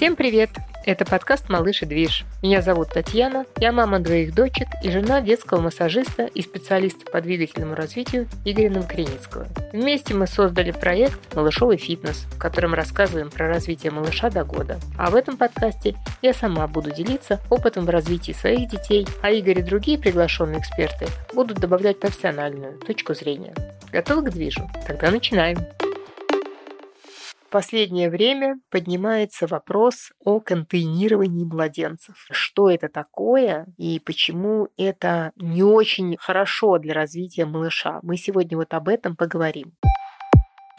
Всем привет! Это подкаст «Малыш и движ». Меня зовут Татьяна, я мама двоих дочек и жена детского массажиста и специалиста по двигательному развитию Игоря Новокреницкого. Вместе мы создали проект «Малышовый фитнес», в котором рассказываем про развитие малыша до года. А в этом подкасте я сама буду делиться опытом в развитии своих детей, а Игорь и другие приглашенные эксперты будут добавлять профессиональную точку зрения. Готовы к движу? Тогда начинаем! В последнее время поднимается вопрос о контейнировании младенцев. Что это такое и почему это не очень хорошо для развития малыша? Мы сегодня вот об этом поговорим.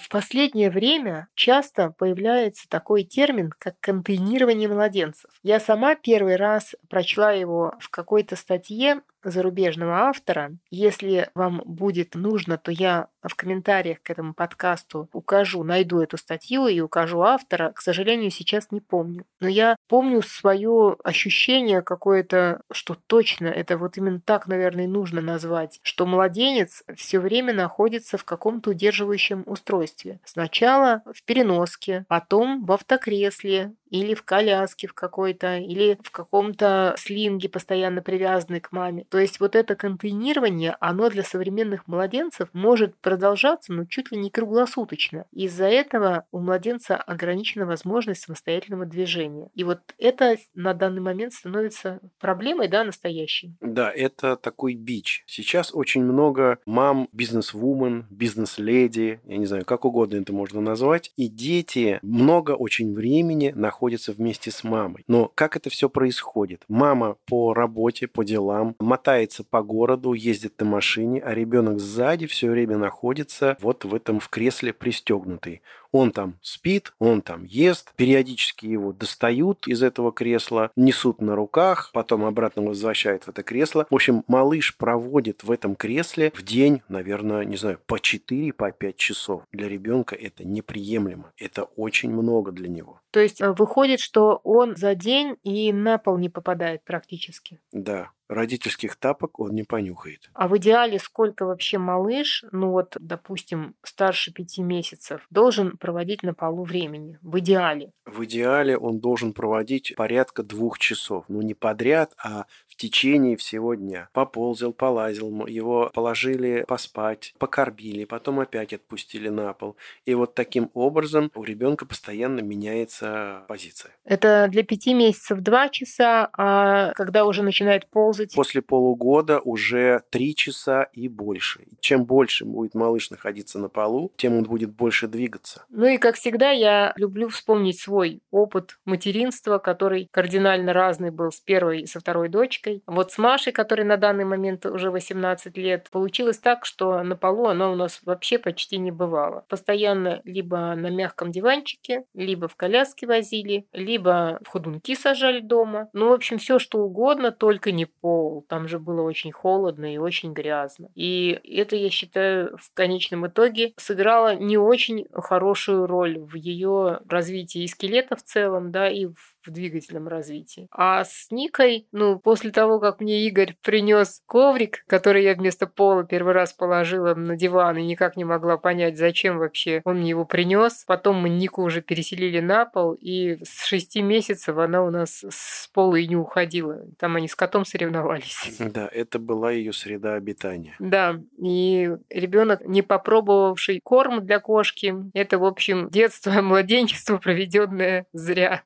В последнее время часто появляется такой термин, как контейнирование младенцев. Я сама первый раз прочла его в какой-то статье зарубежного автора. Если вам будет нужно, то я в комментариях к этому подкасту укажу, найду эту статью и укажу автора. К сожалению, сейчас не помню. Но я помню свое ощущение какое-то, что точно это вот именно так, наверное, нужно назвать, что младенец все время находится в каком-то удерживающем устройстве. Сначала в переноске, потом в автокресле, или в коляске в какой-то, или в каком-то слинге постоянно привязанный к маме. То есть вот это контейнирование, оно для современных младенцев может продолжаться, но чуть ли не круглосуточно. Из-за этого у младенца ограничена возможность самостоятельного движения. И вот это на данный момент становится проблемой, да, настоящей. Да, это такой бич. Сейчас очень много мам, бизнес-вумен, бизнес-леди, я не знаю, как угодно это можно назвать, и дети много очень времени находятся вместе с мамой. Но как это все происходит? Мама по работе, по делам, мотается по городу, ездит на машине, а ребенок сзади все время находится вот в этом в кресле пристегнутый. Он там спит, он там ест, периодически его достают из этого кресла, несут на руках, потом обратно возвращают в это кресло. В общем, малыш проводит в этом кресле в день, наверное, не знаю, по 4, по 5 часов. Для ребенка это неприемлемо. Это очень много для него. То есть э, выходит, что он за день и на пол не попадает практически. Да, родительских тапок он не понюхает. А в идеале сколько вообще малыш, ну вот, допустим, старше пяти месяцев, должен проводить на полу времени? В идеале. В идеале он должен проводить порядка двух часов. Ну, не подряд, а в течение всего дня. Поползил, полазил, его положили поспать, покормили, потом опять отпустили на пол. И вот таким образом у ребенка постоянно меняется позиция. Это для пяти месяцев два часа, а когда уже начинает ползать, ползать. После полугода уже три часа и больше. Чем больше будет малыш находиться на полу, тем он будет больше двигаться. Ну и, как всегда, я люблю вспомнить свой опыт материнства, который кардинально разный был с первой и со второй дочкой. Вот с Машей, которой на данный момент уже 18 лет, получилось так, что на полу она у нас вообще почти не бывала. Постоянно либо на мягком диванчике, либо в коляске возили, либо в ходунки сажали дома. Ну, в общем, все что угодно, только не по пол, там же было очень холодно и очень грязно. И это, я считаю, в конечном итоге сыграло не очень хорошую роль в ее развитии и скелета в целом, да, и в в двигательном развитии. А с Никой, ну, после того, как мне Игорь принес коврик, который я вместо пола первый раз положила на диван и никак не могла понять, зачем вообще он мне его принес. Потом мы Нику уже переселили на пол, и с шести месяцев она у нас с пола и не уходила. Там они с котом соревновались. Да, это была ее среда обитания. Да, и ребенок, не попробовавший корм для кошки, это, в общем, детство, младенчество, проведенное зря.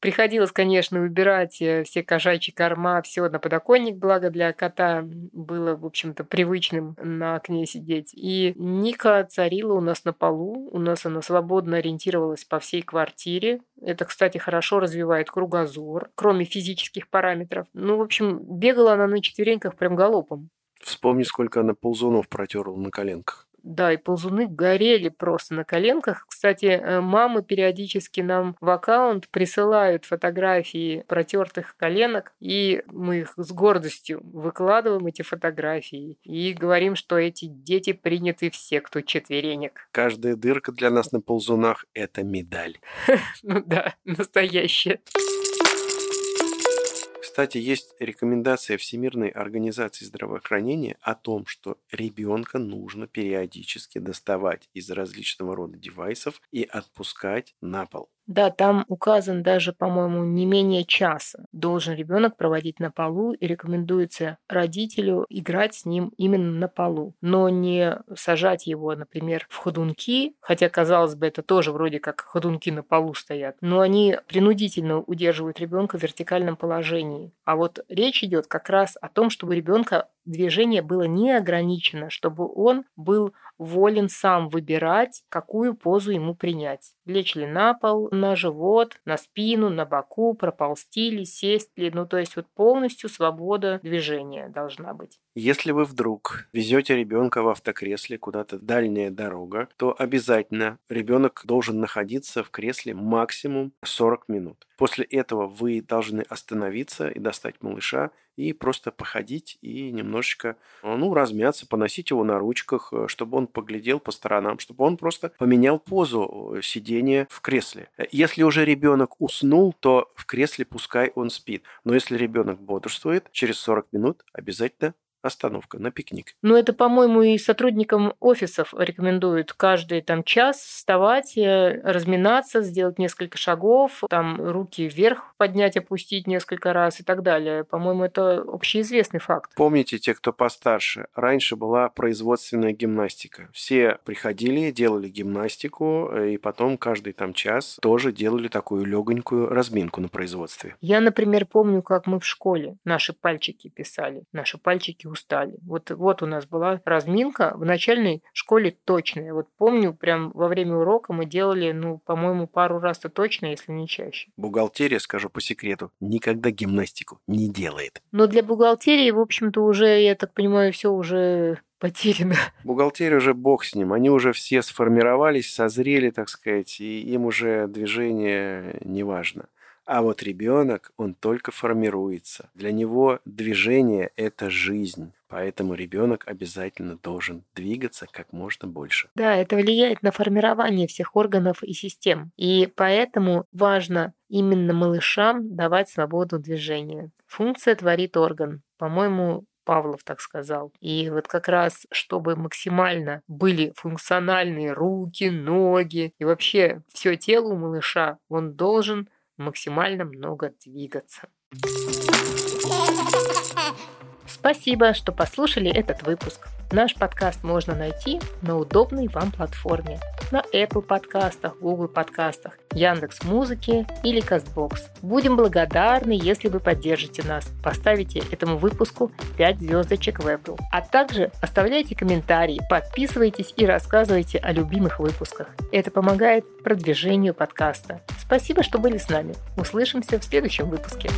Приходилось, конечно, убирать э, все кошачьи корма, все на подоконник, благо для кота было, в общем-то, привычным на окне сидеть. И Ника царила у нас на полу, у нас она свободно ориентировалась по всей квартире. Это, кстати, хорошо развивает кругозор, кроме физических параметров. Ну, в общем, бегала она на четвереньках прям галопом. Вспомни, сколько она ползунов протерла на коленках. Да, и ползуны горели просто на коленках. Кстати, э, мамы периодически нам в аккаунт присылают фотографии протертых коленок, и мы их с гордостью выкладываем, эти фотографии, и говорим, что эти дети приняты все, кто четверенек. Каждая дырка для нас на ползунах – это медаль. Ну да, настоящая. Кстати, есть рекомендация Всемирной организации здравоохранения о том, что ребенка нужно периодически доставать из различного рода девайсов и отпускать на пол. Да, там указан даже, по-моему, не менее часа должен ребенок проводить на полу и рекомендуется родителю играть с ним именно на полу, но не сажать его, например, в ходунки, хотя, казалось бы, это тоже вроде как ходунки на полу стоят, но они принудительно удерживают ребенка в вертикальном положении. А вот речь идет как раз о том, чтобы ребенка движение было не ограничено, чтобы он был волен сам выбирать, какую позу ему принять. Лечь ли на пол, на живот, на спину, на боку, проползти ли, сесть ли. Ну, то есть вот полностью свобода движения должна быть. Если вы вдруг везете ребенка в автокресле куда-то дальняя дорога, то обязательно ребенок должен находиться в кресле максимум 40 минут. После этого вы должны остановиться и достать малыша и просто походить и немножечко, ну, размяться, поносить его на ручках, э, чтобы он поглядел по сторонам, чтобы он просто поменял позу э, сидения в кресле. Если уже ребенок уснул, то в кресле пускай он спит. Но если ребенок бодрствует, через 40 минут обязательно остановка на пикник. Ну, это, по-моему, и сотрудникам офисов рекомендуют каждый там час вставать, э, разминаться, сделать несколько шагов, там руки вверх поднять, опустить несколько раз и так далее. По-моему, это общеизвестный факт. Помните, те, кто постарше, раньше была производственная гимнастика. Все приходили, делали гимнастику, э, и потом каждый там час тоже делали такую легонькую разминку на производстве. Я, например, помню, как мы в школе наши пальчики писали. Наши пальчики устали. Вот, вот у нас была разминка в начальной школе точная. Вот помню, прям во время урока мы делали, ну, по-моему, пару раз-то точно, если не чаще. Бухгалтерия, скажу по секрету, никогда гимнастику не делает. Но для бухгалтерии, в общем-то, уже, я так понимаю, все уже потеряно. Бухгалтерия уже бог с ним. Они уже все сформировались, созрели, так сказать, и им уже движение не важно. А вот ребенок, он только формируется. Для него движение – это жизнь. Поэтому ребенок обязательно должен двигаться как можно больше. Да, это влияет на формирование всех органов и систем. И поэтому важно именно малышам давать свободу движения. Функция творит орган. По-моему, Павлов так сказал. И вот как раз, чтобы максимально были функциональные руки, ноги и вообще все тело у малыша, он должен максимально много двигаться. Спасибо, что послушали этот выпуск. Наш подкаст можно найти на удобной вам платформе. На Apple подкастах, Google подкастах, Яндекс Музыке или Castbox. Будем благодарны, если вы поддержите нас. Поставите этому выпуску 5 звездочек в Apple. А также оставляйте комментарии, подписывайтесь и рассказывайте о любимых выпусках. Это помогает продвижению подкаста. Спасибо, что были с нами. Услышимся в следующем выпуске.